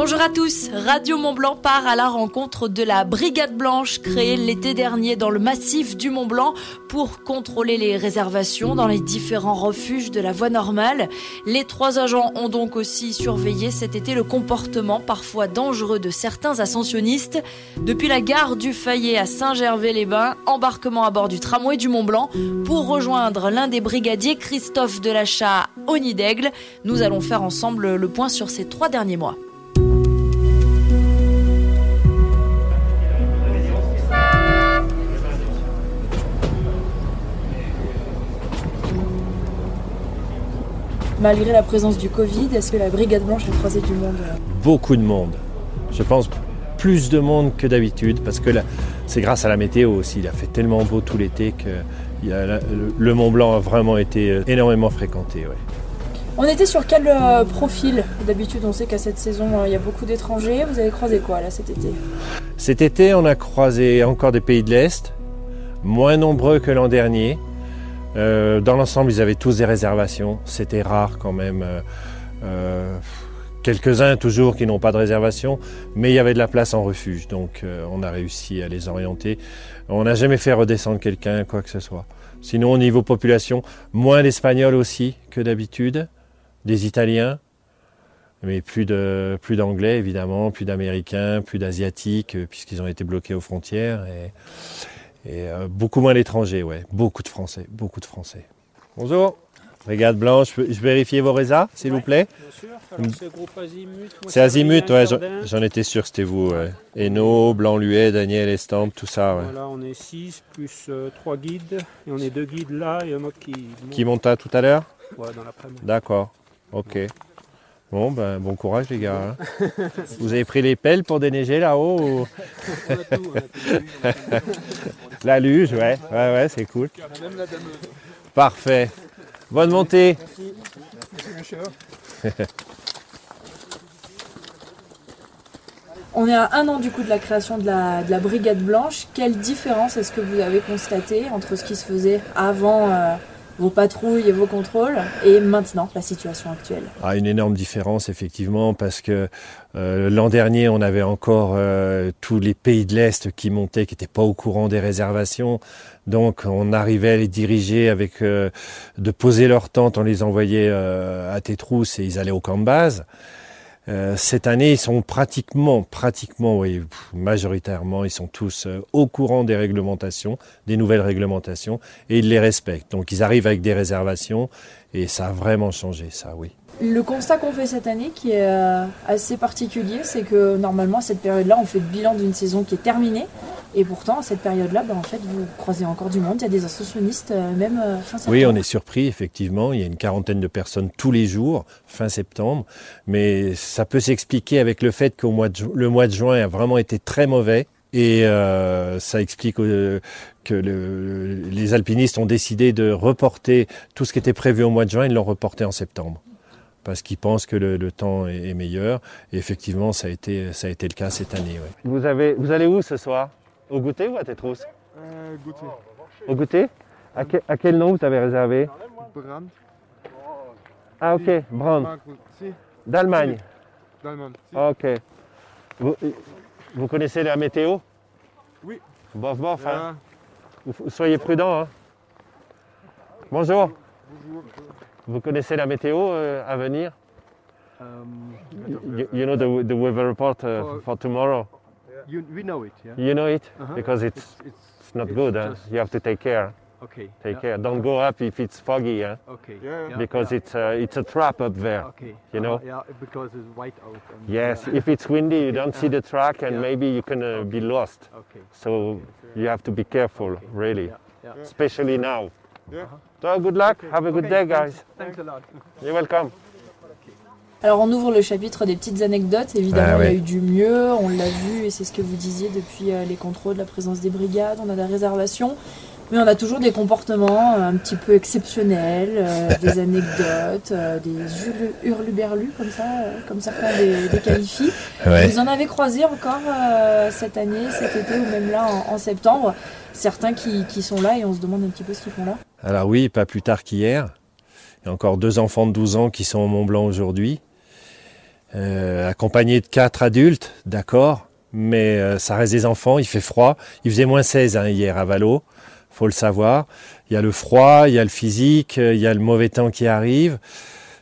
Bonjour à tous, Radio Mont Blanc part à la rencontre de la Brigade Blanche créée l'été dernier dans le massif du Mont Blanc pour contrôler les réservations dans les différents refuges de la voie normale. Les trois agents ont donc aussi surveillé cet été le comportement parfois dangereux de certains ascensionnistes. Depuis la gare du Fayet à Saint-Gervais-les-Bains, embarquement à bord du tramway du Mont Blanc pour rejoindre l'un des brigadiers Christophe Delachat au Nid d'Aigle. Nous allons faire ensemble le point sur ces trois derniers mois. Malgré la présence du Covid, est-ce que la Brigade Blanche a croisé du monde Beaucoup de monde. Je pense plus de monde que d'habitude parce que c'est grâce à la météo aussi. Il a fait tellement beau tout l'été que le Mont Blanc a vraiment été euh, énormément fréquenté. On était sur quel euh, profil D'habitude, on sait qu'à cette saison, euh, il y a beaucoup d'étrangers. Vous avez croisé quoi là cet été? Cet été, on a croisé encore des pays de l'Est, moins nombreux que l'an dernier. Euh, dans l'ensemble, ils avaient tous des réservations. C'était rare quand même. Euh, euh, quelques-uns toujours qui n'ont pas de réservation, mais il y avait de la place en refuge, donc on a réussi à les orienter. On n'a jamais fait redescendre quelqu'un, quoi que ce soit. Sinon, au niveau population, moins d'Espagnols aussi que d'habitude, des Italiens, mais plus de plus d'Anglais évidemment, plus d'Américains, plus d'Asiatiques, puisqu'ils ont été bloqués aux frontières. Et, euh, beaucoup moins l'étranger, ouais. Beaucoup de Français, beaucoup de Français. Bonjour. Brigade Blanche, je vérifier vos résas, s'il vous plaît? Bien sûr. c'est groupe Azimut. C'est Azimut, ouais, j'en étais sûr que c'était vous. Ouais. Eno, Blanc-Luet, Daniel Estampe, tout ça. Ouais. Voilà, on est 6 plus 3 euh, guides. Et on est deux guides là et un autre qui monte. Qui monte à tout à l'heure? Ouais, dans l'après-midi. D'accord, ok. Bon, ben, bon courage les gars. Hein. Vous avez pris les pelles pour déneiger là-haut La luge, ouais, ouais, ouais, c'est cool. Parfait. Bonne montée. On est à un an du coup de la création de la, de la Brigade Blanche. Quelle différence est-ce que vous avez constaté entre ce qui se faisait avant euh, vos patrouilles et vos contrôles et maintenant la situation actuelle ah, Une énorme différence effectivement parce que euh, l'an dernier on avait encore euh, tous les pays de l'Est qui montaient, qui n'étaient pas au courant des réservations. Donc on arrivait à les diriger avec euh, de poser leur tente, on les envoyait à Tétrousse et ils allaient au camp de base. Euh, cette année, ils sont pratiquement, pratiquement, oui, majoritairement, ils sont tous euh, au courant des réglementations, des nouvelles réglementations, et ils les respectent. Donc ils arrivent avec des réservations, et ça a vraiment changé, ça, oui. Le constat qu'on fait cette année, qui est euh, assez particulier, c'est que normalement, à cette période-là, on fait le bilan d'une saison qui est terminée. Et pourtant, à cette période-là, ben, en fait, vous croisez encore du monde. Il y a des ascensionnistes, euh, même euh, fin septembre. Oui, on est surpris, effectivement. Il y a une quarantaine de personnes tous les jours, fin septembre. Mais ça peut s'expliquer avec le fait que le mois de juin a vraiment été très mauvais. Et ça explique que les alpinistes ont décidé de reporter tout ce qui était prévu au mois de juin, ils l'ont reporté en septembre parce qu'ils pensent que le, temps est, meilleur. Et effectivement, ça a été, ça a été le cas cette année. Vous, avez, vous allez où ce soir? Au goûter ou à Tétrousse euh, Goûter. Au goûter? À, quel nom vous avez réservé? Brand. Ah ok, Brand. D'Allemagne D'Allemagne. Ok. Vous, connaissez la météo? Oui. Bof, bof. Hein. soyez prudent. Hein. Bonjour. Bonjour. Vous connaissez la météo euh, à venir um, you, you, know the, the weather report uh, for, for tomorrow? You, we know it, yeah. You know it? Uh -huh. Because it's, it's, it's, it's not it's good. Huh? You have to take care. Okay. Take yeah. care. Don't go up if it's foggy. Huh? Okay. Yeah, yeah. Because it's uh, it's a trap up there. Okay. You know. Uh, yeah, because it's white out. yes. if it's windy, you don't see the track, and maybe you can uh, be lost. Okay. So you have to be careful, really, especially now. So good luck. Have a good day, guys. Thanks a lot. You're welcome. Alors on ouvre le chapitre des petites anecdotes. Évidemment, ah il y a eu du mieux, on l'a vu, et c'est ce que vous disiez depuis euh, les contrôles, la présence des brigades, on a des réservations. Mais on a toujours des comportements euh, un petit peu exceptionnels, euh, des anecdotes, des hurluberlus comme ça, comme certains les, qualifient. Vous en avez croisé encore cette année, cet été ou même là en, en septembre, certains qui, qui, sont là et on se demande un petit peu ce qu'ils font là. Alors oui, pas plus tard qu'hier. Il y a encore deux enfants de 12 ans qui sont au Mont Blanc aujourd'hui. euh, accompagné de quatre adultes, d'accord, mais euh, ça reste des enfants, il fait froid. Il faisait moins 16 hein, hier à Valo, faut le savoir. Il y a le froid, il y a le physique, euh, il y a le mauvais temps qui arrive.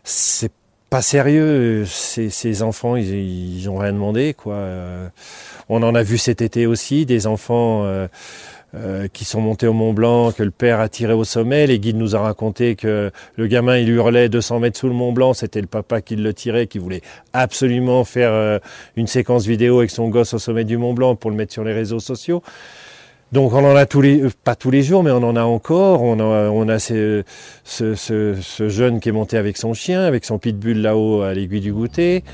C'est pas sérieux, ces, ces enfants, ils, ils ont rien demandé, quoi. Euh, on en a vu cet été aussi, des enfants euh, qui sont montés au Mont Blanc, que le père a tiré au sommet. Les guides nous ont raconté que le gamin, il hurlait 200 mètres sous le Mont Blanc. C'était le papa qui le tirait, qui voulait absolument faire euh, une séquence vidéo avec son gosse au sommet du Mont Blanc pour le mettre sur les réseaux sociaux. Donc on en a tous les, euh, pas tous les jours, mais on en a encore. On a, on a ce, ce, ce jeune qui est monté avec son chien, avec son pitbull là-haut à l'aiguille du goûter.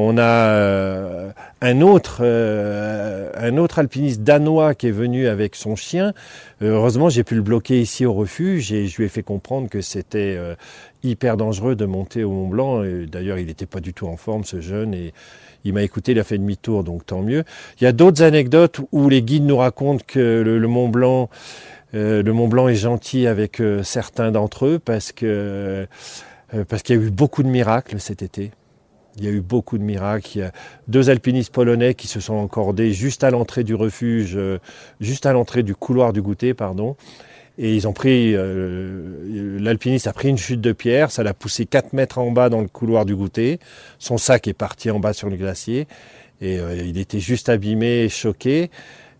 On a euh, un autre, euh, un autre alpiniste danois qui est venu avec son chien. Euh, heureusement, j'ai pu le bloquer ici au refuge et je lui ai fait comprendre que c'était hyper dangereux de monter au Mont Blanc. D'ailleurs, il n'était pas du tout en forme, ce jeune, et il m'a écouté, il a fait demi-tour, donc tant mieux. Il y a d'autres anecdotes où les guides nous racontent que le, Mont Blanc, est gentil avec certains d'entre eux parce parce qu'il y a eu beaucoup de miracles cet été. Il y a eu beaucoup de miracles. Il y a deux alpinistes polonais qui se sont encordés juste à l'entrée du refuge, euh, juste à l'entrée du couloir du goûter, pardon. Et ils ont pris, euh, l'alpiniste a pris une chute de pierre, ça l'a poussé 4 mètres en bas dans le couloir du goûter. Son sac est parti en bas sur le glacier. Et euh, il était juste abîmé choqué.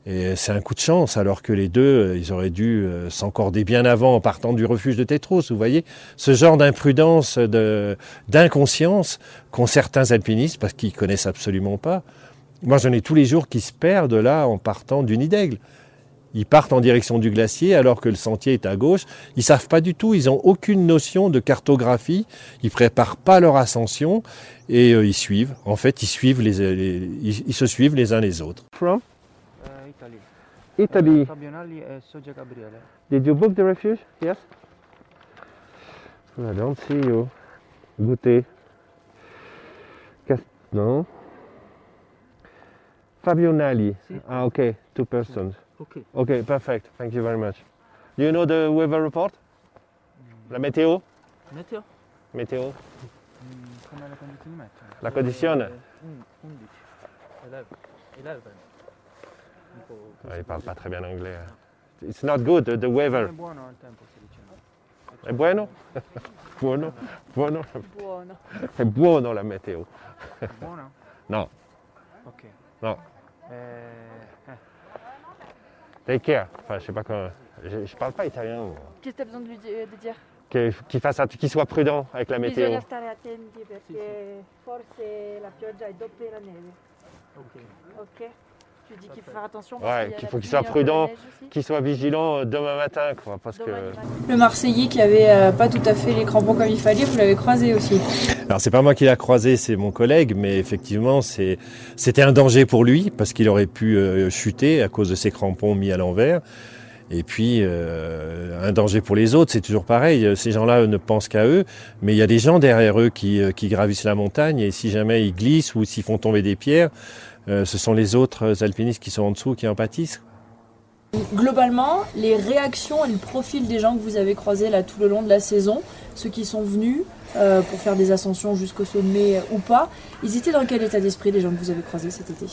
Et c'est un coup de chance, alors que les deux, euh, ils auraient dû euh, s'encorder bien avant en partant du refuge de Tétros. Vous voyez, ce genre d'imprudence, de- d'inconscience qu'ont certains alpinistes parce qu'ils connaissent absolument pas. Moi, j'en ai tous les jours qui se perdent là en partant du nid d'aigle. Ils partent en direction du glacier alors que le sentier est à gauche. Ils savent pas du tout, ils n'ont aucune notion de cartographie. Ils préparent pas leur ascension et euh, ils suivent. En fait, ils suivent les, ils, se suivent les uns les autres. Italy. Fabianelli e Soggia Gabriele. Did you book the refuge? Yes. I don't see you. Goûter. Cas- no? Fabionali. Sì. Ah, okay. Two persons. Ok. Okay, perfect. Thank you very much. Do you know the weather report? La météo? Meteo? Météo. Mm, come le condizioni meteo? La condizione? Eh, un- 11. 11. 11. Il parle pas très bien anglais. hein. It's not good, the, the Non weather. è buono buono? buono? Buono? È buono la météo. Buono? No, Ok. no. Eh, eh, Take care. Enfin, je sais pas comment. Je, je parle pas italien. moi. Qu'est-ce que tu as besoin de lui dire, de dire? Que- Qu'il fasse, qu'il soit prudent avec la météo. Bisogna stare attenti perché forse la pioggia è doppia della neve, ok. ok? Tu dis qu'il faut faire attention Ouais, parce qu'il y a qu'il la faut qu'il pluie, soit un peu la prudent. neige aussi. Qu'il soit vigilant euh, demain matin, quoi. Parce que. Demain matin. Le Marseillais qui avait euh, pas tout à fait les crampons comme il fallait, vous l'avez croisé aussi. Alors c'est pas moi qui l'a croisé, c'est mon collègue, mais effectivement c'est c'était un danger pour lui parce qu'il aurait pu euh, chuter à cause de ses crampons mis à l'envers. Et puis euh, un danger pour les autres, c'est toujours pareil. Ces gens-là ne pensent qu'à eux, mais il y a des gens derrière eux qui, euh, qui gravissent la montagne et si jamais ils glissent ou s'ils font tomber des pierres, euh, ce sont les autres alpinistes qui sont en dessous qui en pâtissent. Globalement, les réactions et le profil des gens que vous avez croisés là tout le long de la saison, ceux qui sont venus euh, pour faire des ascensions jusqu'au sommet euh, ou pas, ils étaient dans quel état d'esprit les gens que vous avez croisés cet été?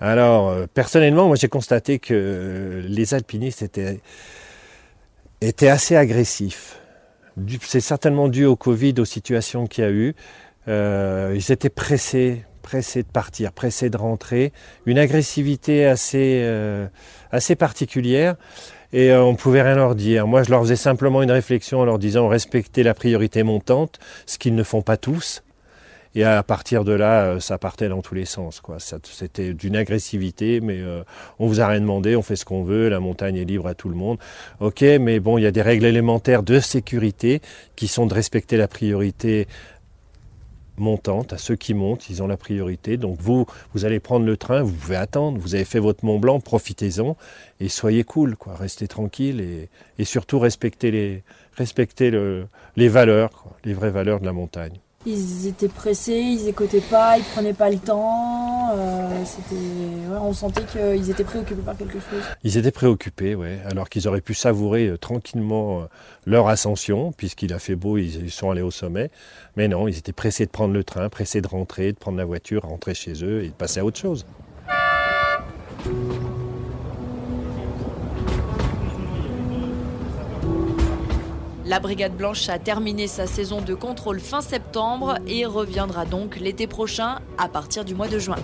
Alors, euh, personnellement, moi j'ai constaté que euh, les alpinistes étaient, assez agressifs. C'est certainement dû au Covid, aux situations qu'il y a eu. Euh, ils étaient pressés, pressés de partir, pressés de rentrer. Une agressivité assez, assez particulière. Et euh, on pouvait rien leur dire. Moi, je leur faisais simplement une réflexion en leur disant respectez la priorité montante, ce qu'ils ne font pas tous. Et à partir de là, euh, ça partait dans tous les sens. C'était d'une agressivité, mais euh, on vous a rien demandé, on fait ce qu'on veut, la montagne est libre à tout le monde. Ok, mais bon, il y a des règles élémentaires de sécurité qui sont de respecter la priorité montante, à ceux qui montent, ils ont la priorité. Donc vous, vous allez prendre le train, vous pouvez attendre, vous avez fait votre Mont Blanc, profitez-en et soyez cool. Restez tranquille et, surtout respectez les, valeurs, les vraies valeurs de la montagne. Ils étaient pressés, ils écoutaient pas, ils prenaient pas le temps. euh, c'était, on sentait qu'ils étaient préoccupés par quelque chose. Ils étaient préoccupés, ouais, alors qu'ils auraient pu savourer euh, tranquillement euh, leur ascension, puisqu'il a fait beau, ils sont allés au sommet. Mais non, ils étaient pressés de prendre le train, pressés de rentrer, de prendre la voiture, rentrer chez eux et de passer à autre chose. La Brigade Blanche a terminé sa saison de contrôle fin septembre et reviendra donc l'été prochain à partir du mois de juin.